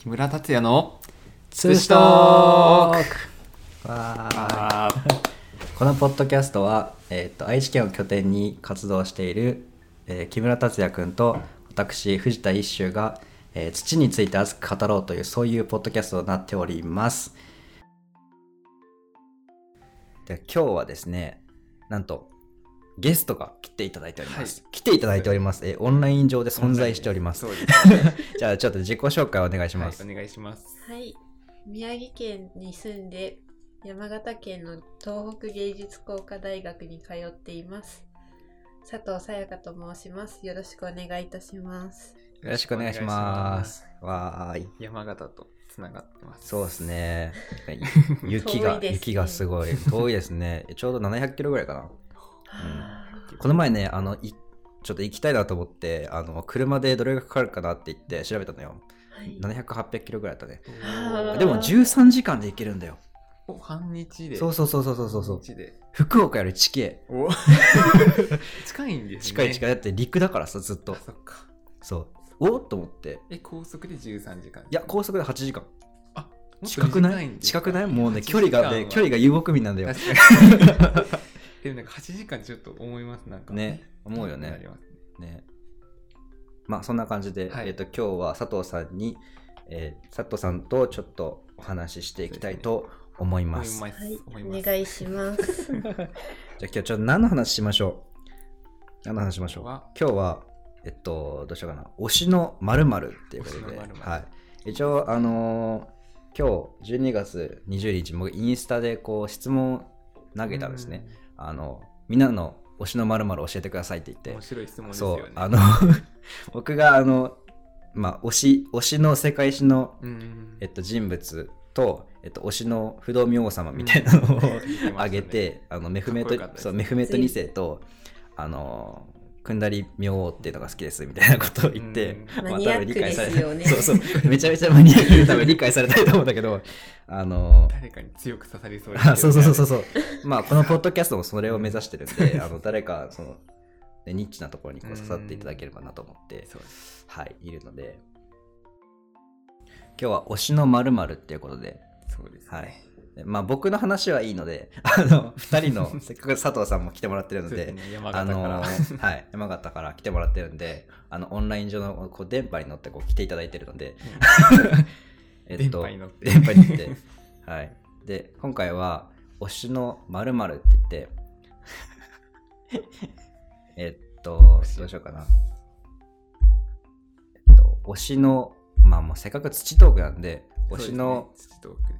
木村達也のツーストーク。わー。あ このポッドキャストは、えー、と愛知県を拠点に活動している、えー木村達也君と私藤田一秀が、えー土について熱く語ろうというそういうポッドキャストとなっております。で今日はですねなんとゲストが来ていただいております、来ていただいております、えーオンライン上で存在しておりますす じゃあちょっと自己紹介お願いします、はい、お願いしますはい。宮城県に住んで、山形県の東北芸術工科大学に通っています。佐藤さやかと申します。よろしくお願いいたします。よろしくお願いしますわーい山形とつながってますそうですね。雪が、ね雪がすごい。遠いですね。ちょうど700キロぐらいかな。はあこの前ね、あの、いちょっと行きたいなと思って、あの、車でどれがかかるかなって言って調べたのよ。はい700、800キロぐらいだったね。でも13時間で行けるんだよ。お半日でそうそうそうそうそうそう半。日で福岡より地形。お 近いんですね近い近い。だって陸だからさ、ずっとあ。そっかそう。おっと思って。え高速で13時間いや、高速で8時間。あ近くない？近くない？もうね、8距離がね、距離が遊牧民なんだよ。でもなんか8時間ちょっと思いますなんかね、思うよねなり。ますねね。まあそんな感じで、はいえっ、と今日は佐藤さんに、えー佐藤さんとちょっとお話ししていきたいと思います。思いますはい。お願いします。じゃあ今日ちょっと何の話しましょう？何の話しましょう？は今日は、えっと、どうしようかな。推しの〇〇っていうことで、はい。一応、あのー今日12月20日、僕インスタでこう質問投げたんですね。あの、みんなの推しの〇〇教えてくださいって言って。面。白い質問ですよね。そう、あの、僕があの、まあ、推し、推しの世界史の、うんえっと、人物と、えっと、推しの不動明王様みたいなのを、うん言ってね。あげて、あの、メフメトそう、メフメト2世と、あの、くんだり明王っていうのが好きですみたいなことを言って、うん。まあマニアックですよね。そうそう、めちゃめちゃマニアックで多分理解されたいと思うんだけど、あの、誰かに強く刺さりそうですけどあそうそうそうそうそう。まあ、このポッドキャストもそれを目指してるんで、あの誰か、その、ねニッチなところにこう刺さっていただければなと思って、はい、いるので、今日は推しの〇〇っていうことで、そうですね。はい。でまあ、僕の話はいいので、あの、二人の、せっかく佐藤さんも来てもらってるので山あ形から、の、はい、山形から来てもらってるんで、あの、オンライン上のこう電波に乗ってこう来ていただいてるので、え電波に乗って。電波に乗って。はい。で、今回は、推しの〇〇って言って、えっと、どうしようかな。えっと、推しの、まあもうせっかく土トークなんで、推しの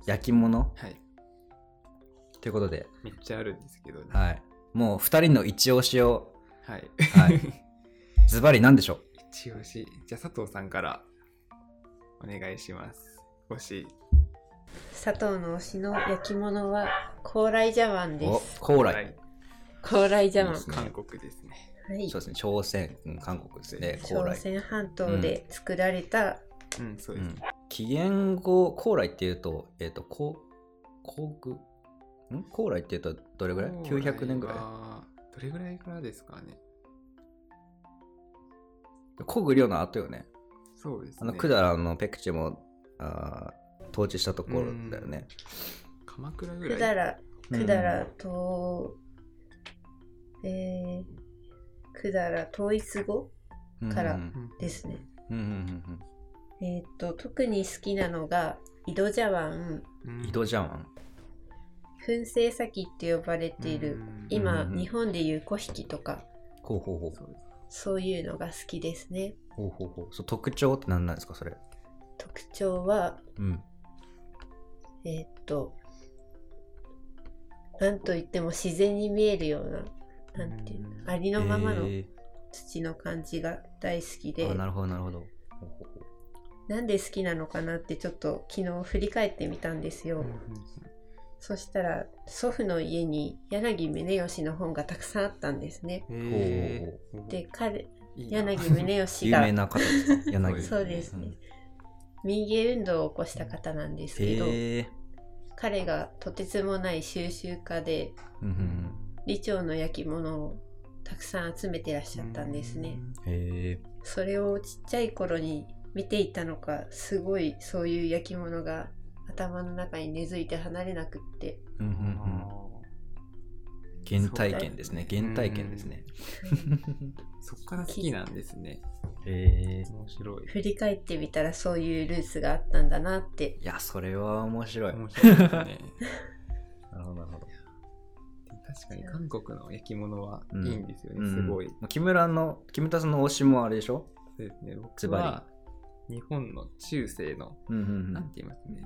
焼き物はいということで、めっちゃあるんですけどね。はい。もう二人の一押しを、はい。はい。ズバリ何でしょう？一押し。じゃあ佐藤さんからお願いします。推し。佐藤の推しの焼き物は高麗茶碗でおす。、高麗。高麗茶碗。いいですね韓国ですね。はい。そう。ですね、朝鮮、うん韓国ですね、高朝麗。鮮半島で作られた、うんそうです、うん、紀元後、高麗っていうと、えっ、と、こう、古具ん？高麗っていうとどれぐらい ?900 年ぐらい？いどれぐらいからですかね古具領の後よね。そうですねあの、百済のペクチェもあー統治したところだよね。鎌倉ぐらい？百済、うん百済と、えー、百済統一後からうんうんですね。うんうんえっ、と、特に好きなのが、井戸茶碗、うんうん。井戸茶碗。燻製先って呼ばれている、うん今、うん日本でいう古引とか、ほうほうほう。そういうのが好きですね。ほうほうほう。そう特徴って何なんですか、それ？特徴は、うん。えっ、と、なんといっても自然に見えるような、なんていうのう、んありのままのえ土の感じが大好きで、ーあ、なるほど、なるほど。なんで好きなのかなってちょっと昨日振り返ってみたんですよ。うんうんそしたら祖父の家に柳宗悦の本がたくさんあったんですね。で彼柳宗悦有名がな方ですか？柳。そうです。ね民芸運動を起こした方なんですけど。彼がとてつもない収集家で李朝の焼き物をたくさん集めてらっしゃったんですね。それをちっちゃい頃に見ていたのかすごいそういう焼き物が頭の中に根付いて離れなくって。うんうんうん。原体験ですね。原体験ですね。そっから好きなんですね。へえ面白い。振り返ってみたらそういうルーツがあったんだなって。いやそれは面白い。面白いですね。なるほどなるほど。確かに韓国の焼き物はいいんですよね、うんすごい。うん木村の木村さんの推しもあれでしょ？そうですね、僕は日本の中世の、うんうんうなんんて言いますね。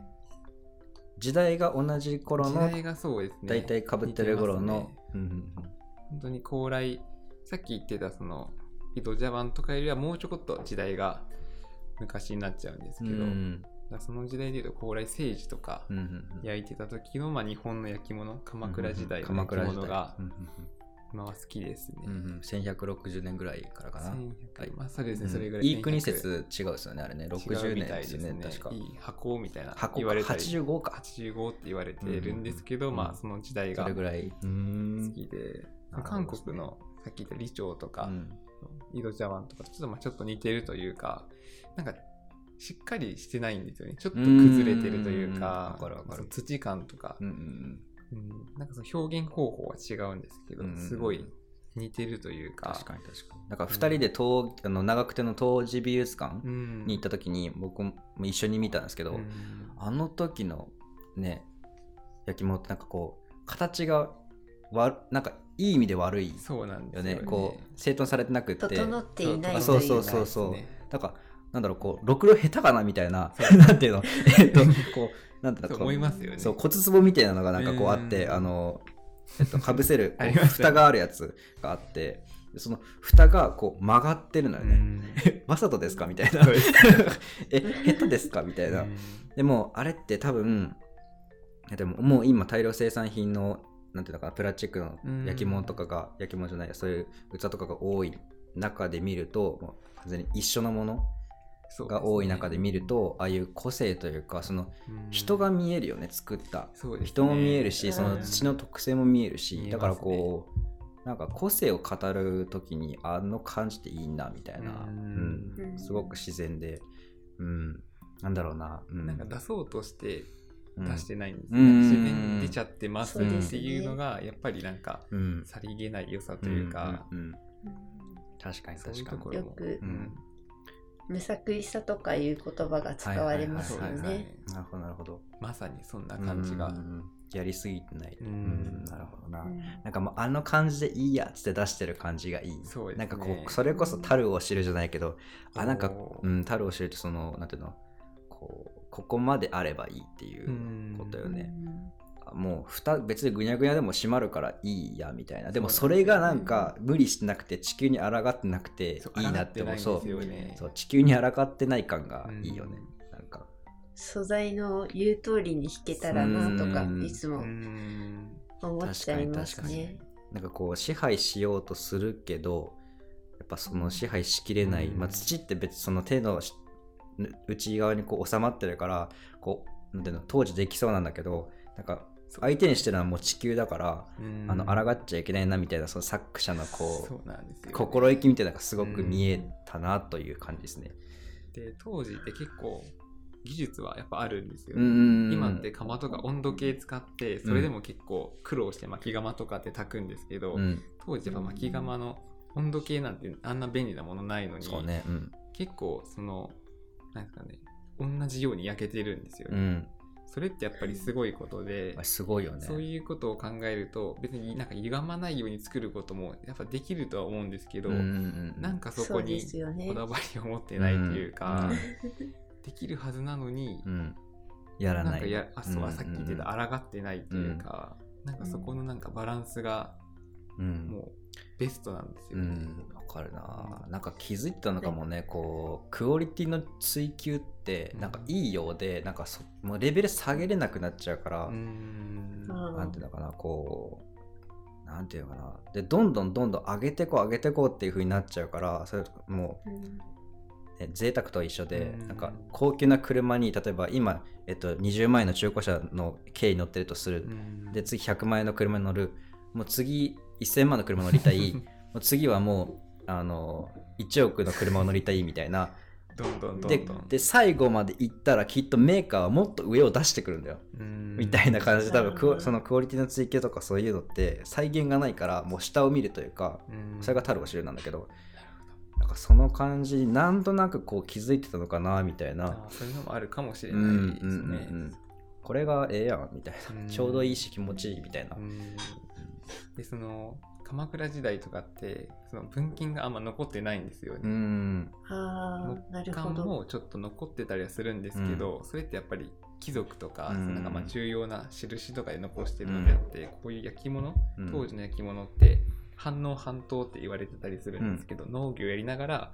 時代が同じ頃の時代がそうですね。大体かぶってる頃のねうんうん本当に高麗、さっき言ってたその、井戸茶碗とかよりはもうちょこっと時代が昔になっちゃうんですけど、うん。その時代でいうと高麗政治とか焼いてた時の、まあ、日本の焼き物、鎌倉時代の鎌焼き物がうんうん今は好きですね。うんうん。うん1160年ぐらいからかな。1100まあそうですね、うん。それぐらい。いい国説違うですよねあれね。違う60みたい年ですよね確か。いい箱みたいな。箱。言われたり。85か。85って言われてるんですけど、うんまあその時代そが好れぐらい。うーん。きで、韓国のさっき言った李朝とか、うん。井戸茶碗とかちょっとまあちょっと似てるというかなんかしっかりしてないんですよね。ちょっと崩れてるといううんか土感とか、うんうん。うんなんかその表現方法は違うんですけど、うんすごい似てるというか。確かに確かに。なんか2人で東あの長久手の当時美術館うん。に行った時に僕も一緒に見たんですけど、うん。あの時のね焼き物ってなんかこう形がわなんかいい意味で悪いそうなんですよね。よねこう整頓されてなくって。整っていないというあそうそうそうそう。ですね。なんかなんだろうこうろくろ下手かなみたいな なんていうの？えっとこうなんていう思いますよね。そう骨壺みたいなのがなんかこうあってうん。あのえっとかぶせる蓋があるやつがあってでその蓋がこう曲がってるのよね、うん。わざとですかみたいな。え下手ですかみたいな、うん。でもあれって多分でももう今大量生産品のなんていうのかなプラスチックの焼き物とかが、焼き物じゃないそういう器とかが多い中で見ると完全に一緒のものが多い中で見ると、ああいう個性というかそのうん。人が見えるよね作った。ね。人も見えるし、うん。その土の特性も見えるし、だからこうなんか個性を語る時にあの感じっていいなみたいな、ううん。うん。すごく自然で、うん、なんだろうな、うん、なんか出そうとしてうん。出してないんですうん。ね、自然に出ちゃってますっていうのがやっぱりなんかうん。さりげない良さというか、うんうんうん。確かに確かに。ところもよくうん無作為さとかいう言葉が使われますよね。なるほどなるほど。まさにそんな感じが、うん。やりすぎてない、うん。うんなるほどな、うん。なんかもうあの感じでいいやっつって出してる感じがいい。そうですね。なんかこうそれこそ樽を知るじゃないけどあなんかうん樽を知るってそのなんていうのこうここまであればいいっていうことよね、もう蓋別にぐにゃぐにゃでも閉まるからいいやみたいな。でもそれがなんか無理してなくて地球に抗ってなくていいなって思う。そ抗ってないんですよねう。そう地球に抗ってない感がいいよね、なん。か素材の言う通りに弾けたらなとかうん。いつもうん。思っちゃいますね。なんかこう支配しようとするけどやっぱその支配しきれない、うん。まあ、土って別にその手のし内側にこう収まってるからこうなんていうの当時できそうなんだけどなんか相手にしてるのはもう地球だから、うんあの抗っちゃいけないなみたいなその作者のこそうね、心意気みたいなのがすごく見えたなという感じですね。で当時って結構技術はやっぱあるんですよ、うん今って釜とか温度計使ってそれでも結構苦労して巻き釜とかって炊くんですけど、うん、当時やっぱ巻き釜の温度計なんてあんな便利なものないのに、そうね。うん。結構そのなんですかね同じように焼けてるんですよね、うん。それってやっぱりすごいことで、すごいよね。そういうことを考えると別になんか歪まないように作ることもやっぱできるとは思うんですけど、うんうんうん、なんかそこにこ。だわりを持ってないっていうか、うんできるはずなのに、うん、やらない。んかやあそううんさっき言ってた抗ってないっていうか、なんかそこのなんかバランスがうん、もうベストなんですよ。ね。うん、わかるな。なんか気づいたのかもね、こう、クオリティの追求って、うん。なんかいいようで、なんかそもうレベル下げれなくなっちゃうから、うん。うん。なんていうのかな、こう、なんていうのかな。で、どんどんどんどん上げてこう、上げてこうっていう風になっちゃうから、それもう、うん。ね贅沢と一緒で、うん。なんか高級な車に例えば今、えっと、20万円の中古車の軽に乗ってるとする、うん。で次100万円の車に乗る。もう次1000万の車乗りたい。もう次はもうあの1億の車を乗りたいみたいな。どんどんどでんどん。で最後まで行ったらきっとメーカーはもっと上を出してくるんだよ、みたいな感じで多分そのクオリティの追求とかそういうのって再現がないからもう下を見るというかそれがタルゴシルなんだけど。なんかその感じになんとなくこう気づいてたのかなみたいな。あそういうのもあるかもしれないですうんうねんこれがええやんみたいうん。なちょうどいいし気持ちいいみたいな。うんでその鎌倉時代とかってその文献があんま残ってないんですようね。ん。ああ、なる木ほど。簡もちょっと残ってたりはするんですけど、それってやっぱり貴族とか,、うん。なんかまあ重要な印とかで残してるのであって、こういう焼き物、うん。当時の焼き物って反応反答って言われてたりするんですけど、農業やりながら、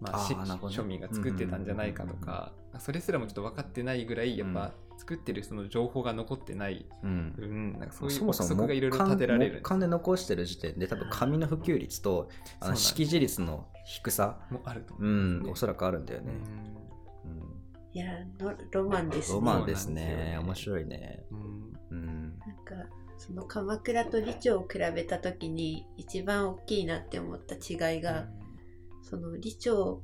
まあ、しあ庶民が作ってたんじゃないかとか、それすらもちょっと分かってないぐらいやっぱ作ってるその情報が残ってない。うん。分なんかそういうそもそも憶測がいろいろ立てられる。んです木簡で残してる時点で多分紙の普及率とあの識字率の低さもあると思う。うんおそらくあるんだよね、うん。うんいやロ、ロマンですね。ロマンですね。ね。面白いね。うん。うん。なんか、その鎌倉と李朝を比べたときに一番大きいなって思った違いが、その李朝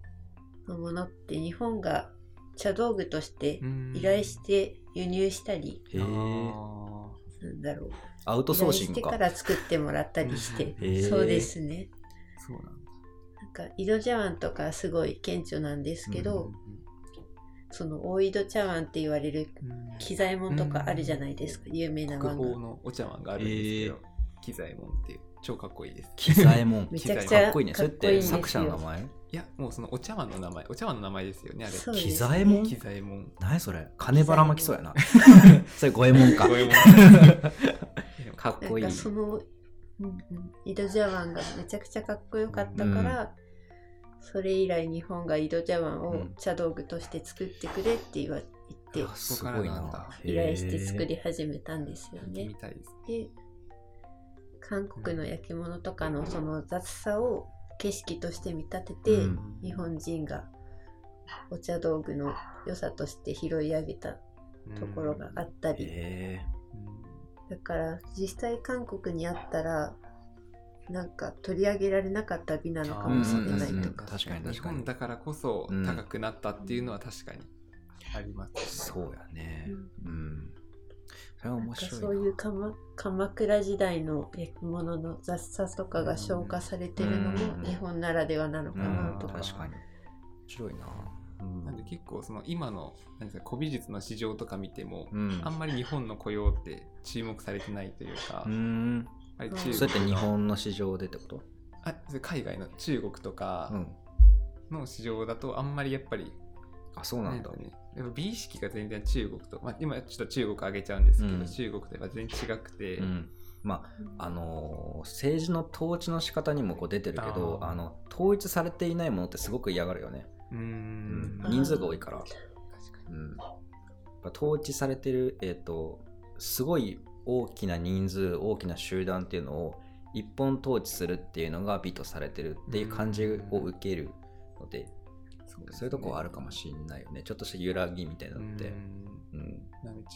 のものって日本が茶道具としてうん。依頼して輸入したり、なんだろう。アウト依ソーシングか。頼してから作ってもらったりして そうですね。ーそうなんだ。なんか井戸茶碗とかすごい顕著なんですけど、その大井戸茶碗って言われるうん。機材門とかあるじゃないですか、有名な国碗が。宝のお茶碗があるんですけど、機材門っていう。超かっこいいです。機材門。めちゃくちかゃっこいいねそれって作者の名前？いや、もうそのお茶碗の名前、お茶碗の名前ですよね、あれ。そうです機材門機材門。何それ？金ばらまきそうやな。それ五右衛門か。五右衛門。かっこいい。なんかその、うんうん、井戸茶碗がめちゃくちゃかっこよかったから、それ以来日本が井戸茶碗をうん茶道具として作ってくれって言わ言ってあすごいな。依頼して作へり始めたんですよね。み。たいです。で韓国の焼き物とかのその雑さを景色として見立てて、うん。日本人がお茶道具の良さとして拾い上げたところがあったえり、へだから実際韓国にあったらなんか取り上げられなかった美なのかもしれないうんうんうんとか、確かに確かに。日本だからこそうん。高くなったっていうのは確かにあります、えそうやね。うん。うんそれは面なんか白いな。そういう鎌鎌倉時代の焼き物の雑さとかが消化されてるのうんも日本ならではなのかなうんとか、確かに。面白いな。うん。なんで結構その今のなんですか古美術の市場とか見ても、うん。あんまり日本の雇用って注目されてないというか、うあれうん中国そうやって日本の市場でってこと？あそれ海外の中国とかうん。の市場だとあんまりやっぱり、あそうなんだ。ね、やっぱ美意識が全然中国と、まあ、今ちょっと中国上げちゃうんですけど、うん。中国とやっぱ全然違くて、うん。まああのー政治の統治の仕方にもこう出てるけどあの統一されていないものってすごく嫌がるよね、うーん。うん。人数が多いから、確かうん、統治されてる、えー、とすごい大きな人数大きな集団っていうのを一本統治するっていうのが美とされてるっていう感じを受けるので、にそういうとこはあるかもしれないよね。ちょっとした揺らぎみたいなのって。うん。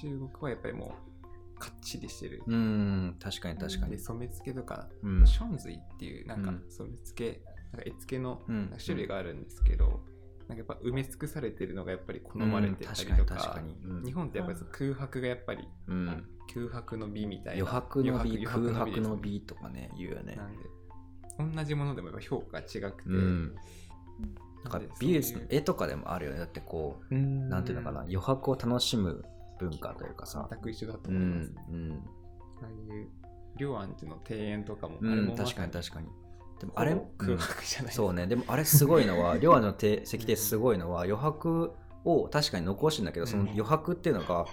中国はやっぱりもうかっちりしてる、うん、確かに確かに。で染付けとかうん。ションズイっていうなんかうん。染付け、なんか絵付けのうん。種類があるんですけど、なんかやっぱ埋め尽くされてるのがやっぱり好まれてたりうん。とか,、うん。日本ってやっぱり空白がやっぱりうん、空白の美みたいな。余白の美余空白の美とかね言うよね。なんで同じものでもやっぱ評価が違くて、うんなんか美術の絵とかでもあるよね。だってこううん。なんていうのかな。余白を楽しむ文化というかさ。全く一緒だとう思います、んうん。ああいう両安寺の庭園とかも、うんあれも確かに確かに。でもあれ空白じゃない、そうね。でもあれすごいのは 両案の手石ですすごいのは余白を確かに残してんだけどその余白っていうのが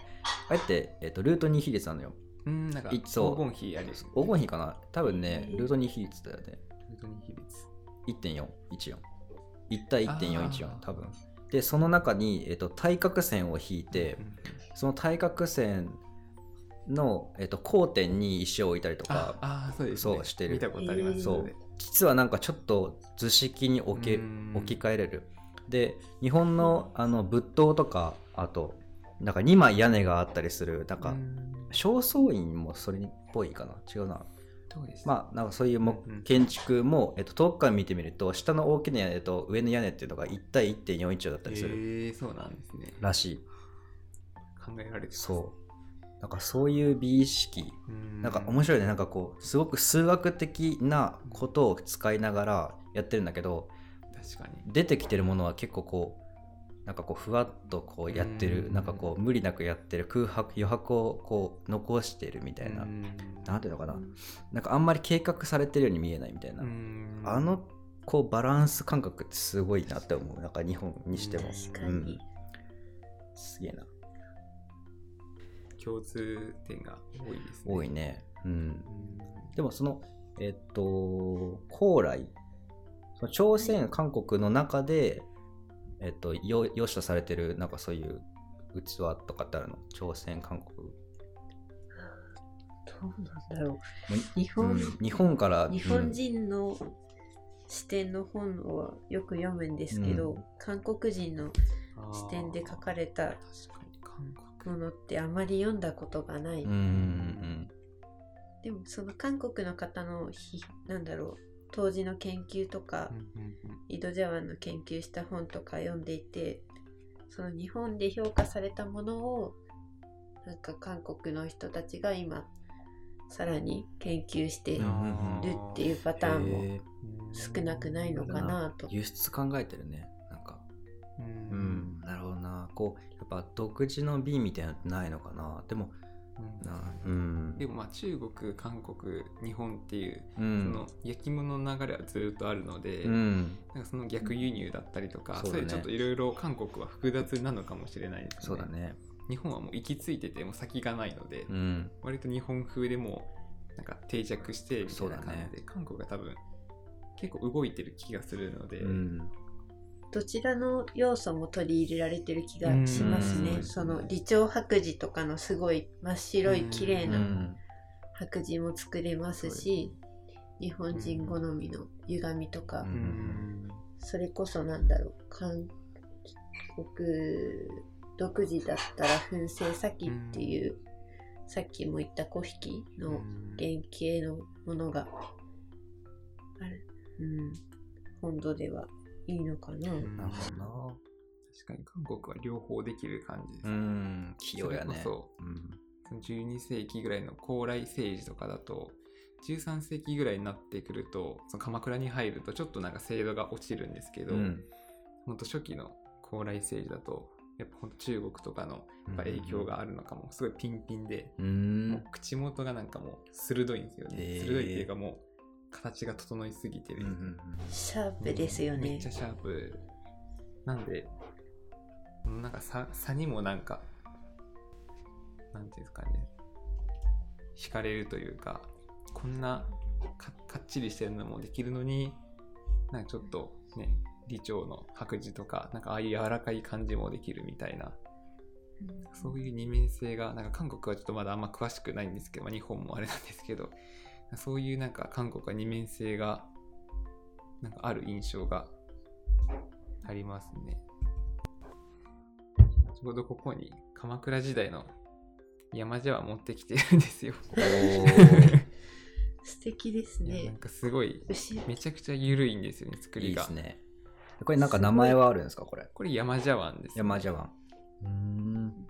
あえて、えっとルート2比率なのよ。うんなんか黄金比あり黄金比かな。多分ねうん。ルート2比率だよね。ルート2比率。1.414 1対1.414あー。多分。でその中に、えっと対角線を引いてうんその対角線の、えっと交点に石を置いたりとあかあそうです、ね、そうしてる。見たことあります、そう。実はなんかちょっと図式に置けうん。置き換えれる。で日本のあの仏塔とかあとなんか2枚屋根があったりするなんかうん。正倉院もそれっぽいかな。違うなまあなんかそういうも建築も、えっと、遠くから見てみると下の大きな屋根と上の屋根っていうのが1対1.4以上だったりするへえそうなんですね。らしい、考えられてそう。なんかそういう美意識。うん。なんか面白いね。なんかこうすごく数学的なことを使いながらやってるんだけど確かに。出てきてるものは結構こうなんかこうふわっとこうやってるうん。なんかこう無理なくやってる空白余白をこう残してるみたいな。うん。なんていうのかな。なんかあんまり計画されてるように見えないみたいな。うん。あのこうバランス感覚ってすごいなって思う。なんか日本にしても。確かに。うん、すげえな。共通点が多いですね。多いね。うん。うん。でもそのえっと高麗。朝鮮韓国の中でえっとよ良しとされてるなんかそういう器とかってあるの？朝鮮韓国。どうなんだろもう。日本、うん日本から日本人の視点の本をよく読むんですけど、うん。韓国人の視点で書かれたものってあまり読んだことがない。うんうんでもその韓国の方のひなんだろう当時の研究とか、井戸茶碗の研究した本とか読んでいてその日本で評価されたものをなんか韓国の人たちが今さらに研究してるっていうパターンもへ少なくないのかなと。ー。輸出考えてるねなんか。ううんんなるほどな。こうやっぱ独自の美みたいなのってないのかな。でもうん。でもまあ中国韓国日本っていうそうん。の焼き物の流れはずっとあるので、うん。なんかその逆輸入だったりとか、そうだね。いうちょっといろいろ韓国は複雑なのかもしれないですね。そうだね。日本はもう行き着いててもう先がないので、うん。割と日本風でもうなんか定着してみたいな感じで、韓国が多分結構動いてる気がするので、うんどちらの要素も取り入れられてる気がしますね。う。ん。その李朝白磁とかのすごい真っ白い綺麗うなん。白磁も作れますし、日本人好みの歪みとか、それこそなんだろう韓国独自だったら噴製先っていう、さっきも言った古引の原型のものがある、うん、本土ではいいのかな、うん。なるほどな確かに韓国は両方できる感じですうね。ん器用やね。それこうん。その12世紀ぐらいの高麗政治とかだと13世紀ぐらいになってくるとその鎌倉に入るとちょっとなんか制度が落ちるんですけど、うん。ほんと初期の高麗政治だとやっぱほんと中国とかのやっぱ影響があるのかもすごいピンピンで、うもん。う口元がなんかもう鋭いんですよね、鋭いっていうかもう形が整いすぎてる、シャープですよね。めっちゃシャープ。なんでなんか差差にもなんかなんていうんですかね。惹かれるというかこんなかかっちりしてるのもできるのになんかちょっとね李朝の白磁とかなんかああいう柔らかい感じもできるみたいな。そういう二面性がなんか韓国はちょっとまだあんま詳しくないんですけど、まあ、日本もあれなんですけどそういうなんか韓国は二面性がなんかある印象がありますね。ちょうどここに鎌倉時代の山茶碗持ってきてるんですよ。素敵ですいやなんねかすごい牛めちゃくちゃ緩いんですよね作いりが。いですね。これなんか名前はあるんですかこれ？これ山茶碗です、山茶碗。うん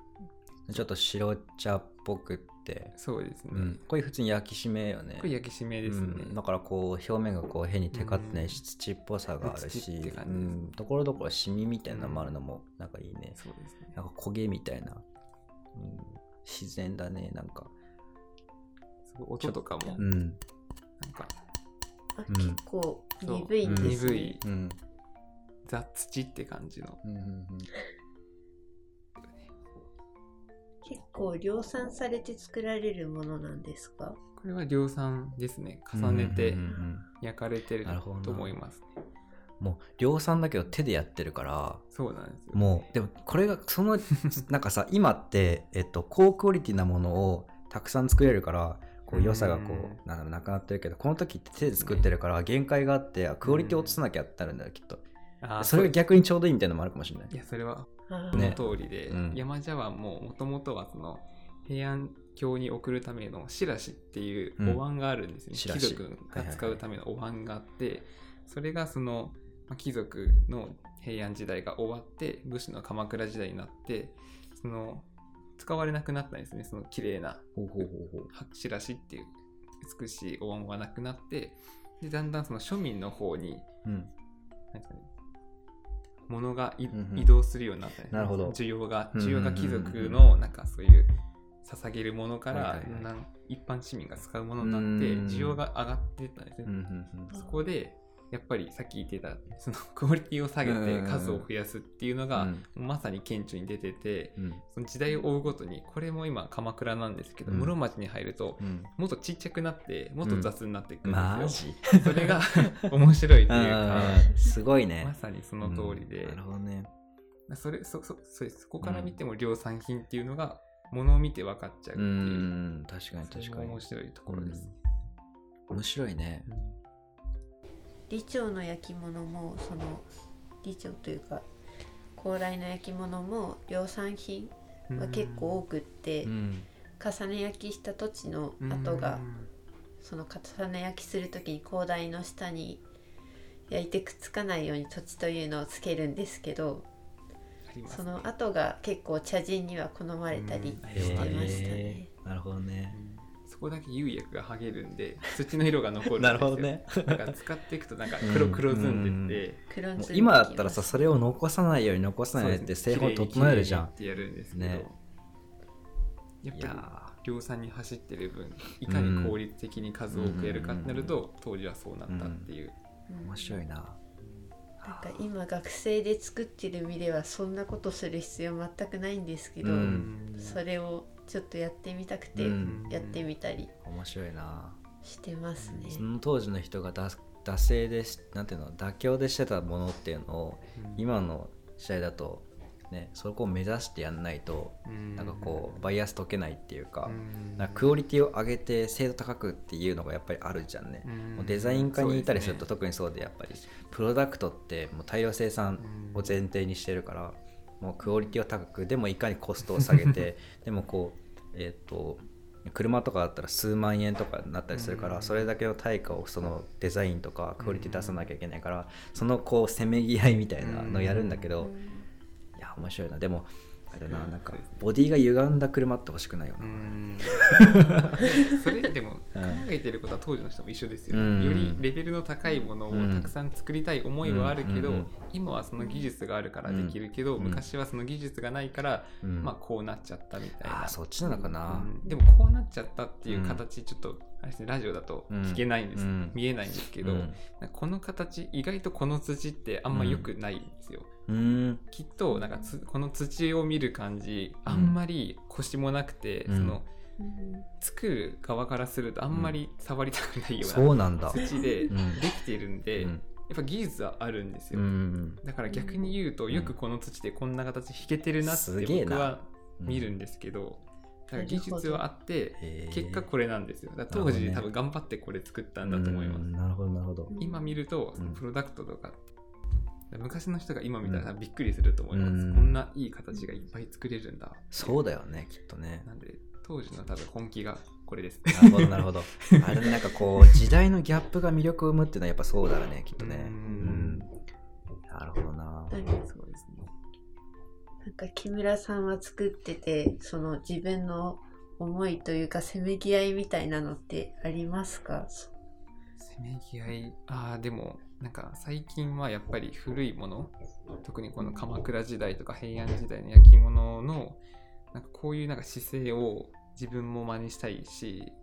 ちょっと白茶っぽくって、そうですね。うん、これ普通に焼き締めよね。これ焼き締めですね。うん、だからこう表面がこう変にテカってないし、土っぽさがあるし、ところどころシミみたいなのもあるのもなん。かいいね、そうですね。なんか焦げみたいな、うん、自然だねなんか。すごい音とかもうん。なんか結構鈍いんですね、鈍い。うん。ザ・土って感じの。うんうん結構量産されて作られるものなんですか？これは量産ですね。うん重ねてうんうん。うん焼かれてると思いますね。もう量産だけど手でやってるからそうなんですよ。もうでもこれがその なんかさ今って、えっと、高クオリティなものをたくさん作れるからこう良さがこうん。うなんだろうなくなってるけどこの時って手で作ってるから限界があってあクオリティ落とさなきゃってなるんだよきっと。あーそれが逆にちょうどいいみたいなのもあるかもしれない。いや、それはの通りで、うん。山茶碗ももともとはその、平安京に送るためのしらしっていううん。お椀があるんですね、しらし。貴族が使うためのお椀があって、それがその、まあ貴族の平安時代が終わって武士の鎌倉時代になってその使われなくなったんですね。その綺麗なほうほうほうほう。はしらしっていう美しいお椀はなくなってでだんだんその庶民の方にうん。なんですかね物がい、うんうん。移動するようになったんですねなるほど。需要が需要が貴族のなんかそういう捧げるものから、はいはい一般市民が使うものになってうん。需要が上がっていったんですね、うんうん。そこでやっぱりさっき言ってたそのクオリティを下げて数を増やすっていうのが、うん。まさに顕著に出ててうん。その時代を追うごとにこれも今鎌倉なんですけど、うん。室町に入るとうん。もっとちっちゃくなってもっと雑になっていくんマですよ、ジ？それが 面白いっていうかすごいね。まさにその通りで、うん。なるほどね。それそそそれそこから見ても量産品っていうのがものを見て分かっちゃうってういう、ん確かに確かにも面白いところです、面白いね李朝の焼き物もその李朝というか高麗の焼き物も量産品は結構多くって、うん。重ね焼きした土地の跡が、その重ね焼きする時に高台の下に焼いてくっつかないように土地というのをつけるんですけどありますその跡が結構茶人には好まれたりうん。してましたね。なるほどねそこだけ釉薬が剥げるんで 土の色が残るんですよ。なるほどね。なんか使っていくとなんか黒黒ずんでって、もう黒ずんで今だったらさそれを残さないように残さないようにって製法整えるじゃん。ってやるんですけど、ね。やっぱり量産に走ってる分いかに効率的に数を多くやるかってなると、当時はそうなったっていう、うん。面白いな。なんか今学生で作ってる身ではそんなことする必要全くないんですけど、うん。それをちょっとやってみたくてうん。やってみたり面白いな。してますね。その当時の人が惰惰性でしなんていうの妥協でしてたものっていうのを今の時代だとねそこを目指してやんないとなんかこうバイアス解けないっていうか,、なんかクオリティを上げて精度高くっていうのがやっぱりあるじゃんね、もうデザイン科にいたりすると特にそうでやっぱりプロダクトってもう大量生産を前提にしてるからもうクオリティを高くでもいかにコストを下げて でもこうえっ、と車とかだったら数万円とかになったりするから、うん。それだけの対価をそのデザインとかクオリティ出さなきゃいけないから、そのこうせめぎ合いみたいなのをやるんだけど、うん。いや面白いな。でもあれだなうんなんかボディが歪んだ車って欲しくないよな、うん。それでも 考えてることは当時の人も一緒ですよ、うん。よりレベルの高いものをたくさん作りたい思いはあるけど、今はその技術があるからできるけど、うん。昔はその技術がないから、うん。まあこうなっちゃったみたいな。あーそっちなのかな、うん。でもこうなっちゃったっていう形、ちょっとあれですねラジオだと聞けないんです、うん。見えないんですけど、うん。この形意外とこの土ってあんま良くないんですよ、うん。きっとなんかつこの土を見る感じあんまり腰もなくて、うん。そのうん。作る側からするとあんまり触りたくないようそうなんだ。な土でうん。できてるんで、うん。やっぱ技術はあるんですよ、うんだから逆に言うと、んよくこの土でこんな形弾けてるなって僕は見るんですけど、だから技術はあって結果これなんですよ。当時、多分頑張ってこれ作ったんだと思います、うんなるほどなるほど。今見るとうんプロダクトとか、昔の人が今見たらびっくりすると思います、うん。こんないい形がいっぱい作れるんだ。そうだよねきっとね。なんで当時の多分本気がこれです。なるほどなるほど。あれなんかこう時代のギャップが魅力を生むっていうのはやっぱそうだよねきっとね。うん。うん。なるほどな。なんかそうですねなんか木村さんは作っててその自分の思いというかせめぎ合いみたいなのってありますか？せめぎ合い？ああでもなんか最近はやっぱり古いもの特にこの鎌倉時代とか平安時代の焼き物のなんかこういうなんか姿勢を自分も真似したいし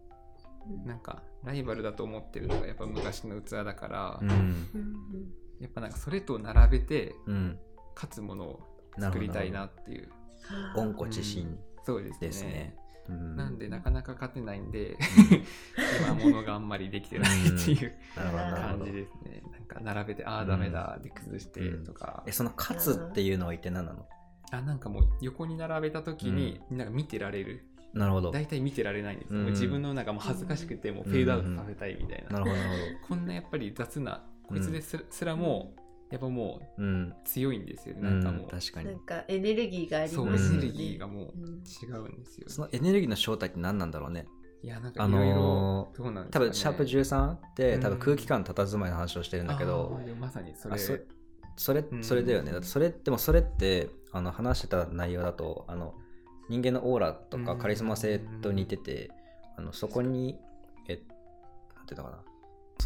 なんかライバルだと思ってるのがやっぱ昔の器だから、うんうん。やっぱなんかそれと並べてうん。勝つものを作りたいなっていう。うん。温故知新そうですね。ですねうん。なんでなかなか勝てないんで 今物があんまりできてないっていう感じですね。なんか並べてああダメだで崩してとか、えその勝つっていうのは一体何なの？あなんかもう横に並べた時になんか見てられる。なるほど。大体見てられないんですよ、うん。もう自分のなんかもう恥ずかしくてもうフェードアウトさせたいみたいな、なるほどなる こんなやっぱり雑なこいつですすらもやっぱもううん。強いんですよね、うんなんかもう。確かに。なんかエネルギーがありそうエますよね。ネルギーがもううん違うんですよ、そのエネルギーの正体って何なんだろうね。いやなんかあいろいろのーどうなんですか、ね、多分シャープ13ってうん。多分空気感佇まいの話をしてるんだけどまさにそれ。あそそれうん。それだよね。だってそれでもそれってあの話してた内容だとあの人間のオーラとかうん。カリスマ性と似ててあのそこにえなんていうのかな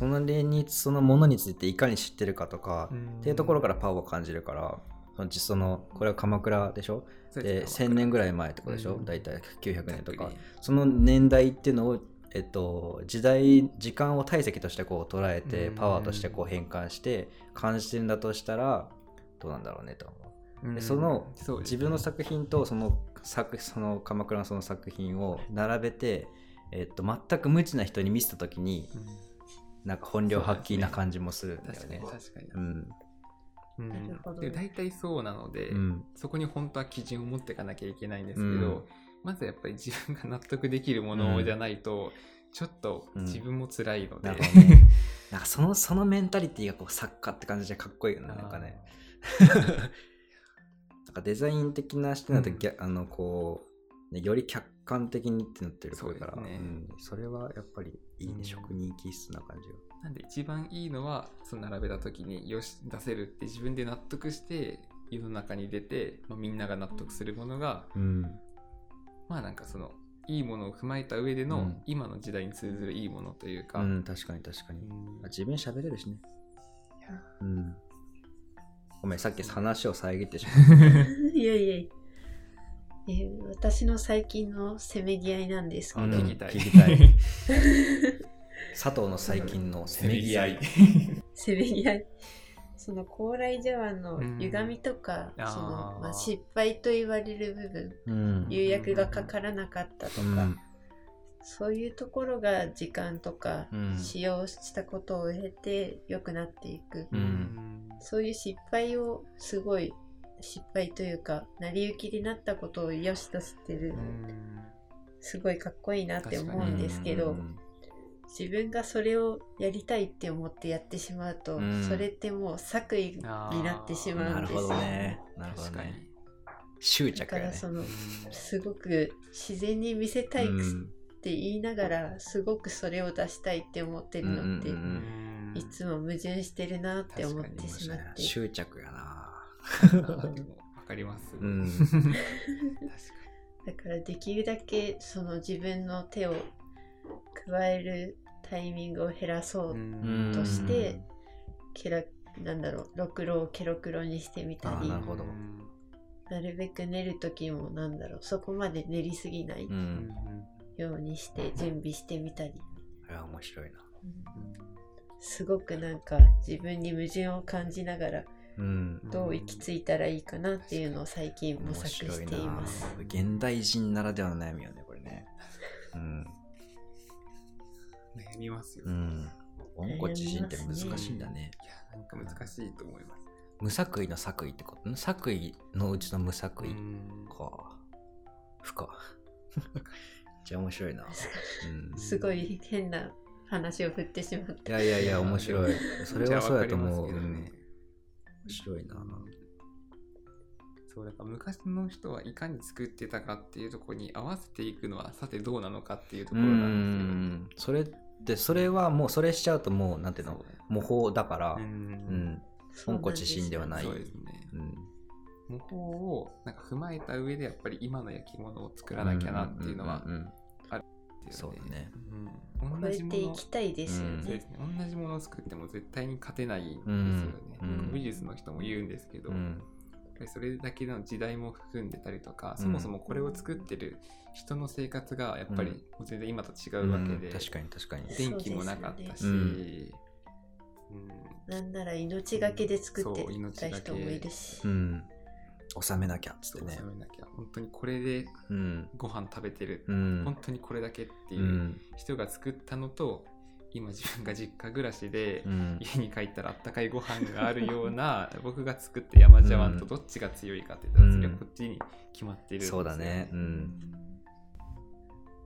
その例にそのものについていかに知ってるかとかっていうところからパワーを感じるからその実そのこれは鎌倉でしょ？で1000年ぐらい前ってことでしょ、うん。大体900年とか。その年代っていうのを、えっと、時代時間を体積としてこう捉えてうん。パワーとしてこう変換して感じてるんだとしたらどうなんだろうねと思う。うん。でその自分の作品とその作その鎌倉のその作品を並べて、えっと、全く無知な人に見せた時にうんなんか本領発揮な感じもするんだよ確かにね。確かに、うん。うん。なるほど。で大体そうなので、うん。そこに本当は基準を持っていかなきゃいけないんですけど、うん。まずやっぱり自分が納得できるものじゃないと、ちょっと自分も辛いので、なるほどね。なんかそのそのメンタリティがこう作家って感じでかっこいいよね。なんかね。なんかデザイン的な視点だと、うん。あのこう、ね、より客観的にってなってるから。そうですね。ん。それはやっぱりいいね、うん職人気質な感じが。なんで一番いいのはその並べた時によし出せるって自分で納得して世の中に出て、まあ、みんなが納得するものがうんまあなんかそのいいものを踏まえた上での、うん今の時代に通ずるいいものというか、うん、確かに確かに。うんあ自分喋れるしね。うん。ごめん、さっき話を遮ってしま いやいやいやえー私の最近のせめぎ合いなんですけど、うん。聞きたい。佐藤の最近のせめぎ合い。せめぎ合い。その高麗茶碗のうん。歪みとか、あー。そのまあ、失敗と言われる部分うん。釉薬がかからなかったとか、うん。そういうところが時間とかうん。使用したことを経て良くなっていく、うん。そういう失敗をすごい失敗というか成り行きになったことを良しとしてる、うんすごいかっこいいなって思うんですけど、うん自分がそれをやりたいって思ってやってしまうと、うんそれってもう作為になってしまうんですどね。なるほど確かにね。。執だ着やね。からそのうんすごく自然に見せたいっうんて言いながら、すごくそれを出したいって思ってるのって、いつも矛盾してるなって思ってしまって執着やな。わかります。うん確かだからできるだけその自分の手を加えるタイミングを減らそうに。うんとしてケラなんだろうろくろをケロクロにしてみたりなるほどうんなるべく練る時もなんだろうそこまで練りすぎないうん。ようにして準備してみたり、いや、面白いな。すごくなんか自分に矛盾を感じながらうん。どう行き着いたらいいかなっていうのを最近模面索しています。な。現代人ならではの悩みよね、これね。うん。悩みますよ。いうん。温故知新って難しいんだね。や、なんか難しいと思います。無作為の作為ってこと？ん作為のうちの無作為？うんか。深。じゃあ面白いな。うん。すごい変な話を振ってしまっいた。やいやいや、面白い。それはそうやと思う。ね面白いな。そうだから昔の人はいかに作ってたかっていうところに合わせていくのはさてどうなのかっていうとうころなんん。それって、それはもう、それしちゃうともう、なんていうの。模倣だから、ううんん。そうなんではないそうですね。うん。模倣をなんか踏まえた上でやっぱり今の焼き物を作らなきゃなっていうのはっていうそうだね。うん、超同じものえていきたいですようん。ねそうで。すね。同じものを作っても絶対に勝てないんですよね、うん。美術の人も言うんですけど、やっうん。ぱりそれだけの時代も含んでたりとか、うん。そもそもこれを作ってる人の生活がやっぱりもう全然今と違うわけで、うん。確かに確かに。電気もなかったし、そうですうん。なんなら命がけで作ってそう命がけた人もいるし。う。ん。収めなきゃっつってね収。めなきゃ本当にこれでうん。ご飯食べてる、うん。本当にこれだけっていううん人が作ったのと今自分が実家暮らしで、うん。家に帰ったらあったかいご飯があるような 僕が作った山茶碗とどっちが強いかって言ったらそれはこっちに決まってるんですよそうだね。うん。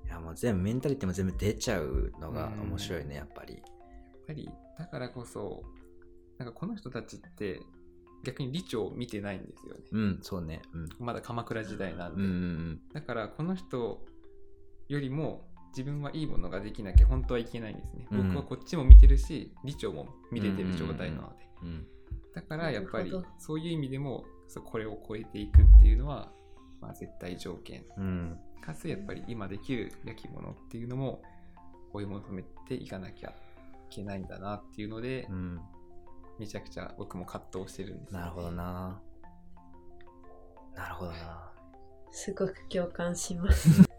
いやもう全部メンタリティも全部出ちゃうのが面白いね、やっぱり。やっぱりだからこそなんかこの人たちって逆に李長を見てないんですよね。うんそうねうんまだ鎌倉時代なんで。うんうんだからこの人よりも自分はいいものができなきゃ本当はいけないんですね。うん僕はこっちも見てるし、李長も見れてる状態なので。うんだからやっぱりそういう意味でもそうこれを超えていくっていうのは、まあ、絶対条件。うんかつやっぱり今できる焼き物っていうのも追い求めていかなきゃいけないんだなっていうので、うんめちゃくちゃ僕も葛藤してるんです。よね、なるほどな。なるほどな。すごく共感します。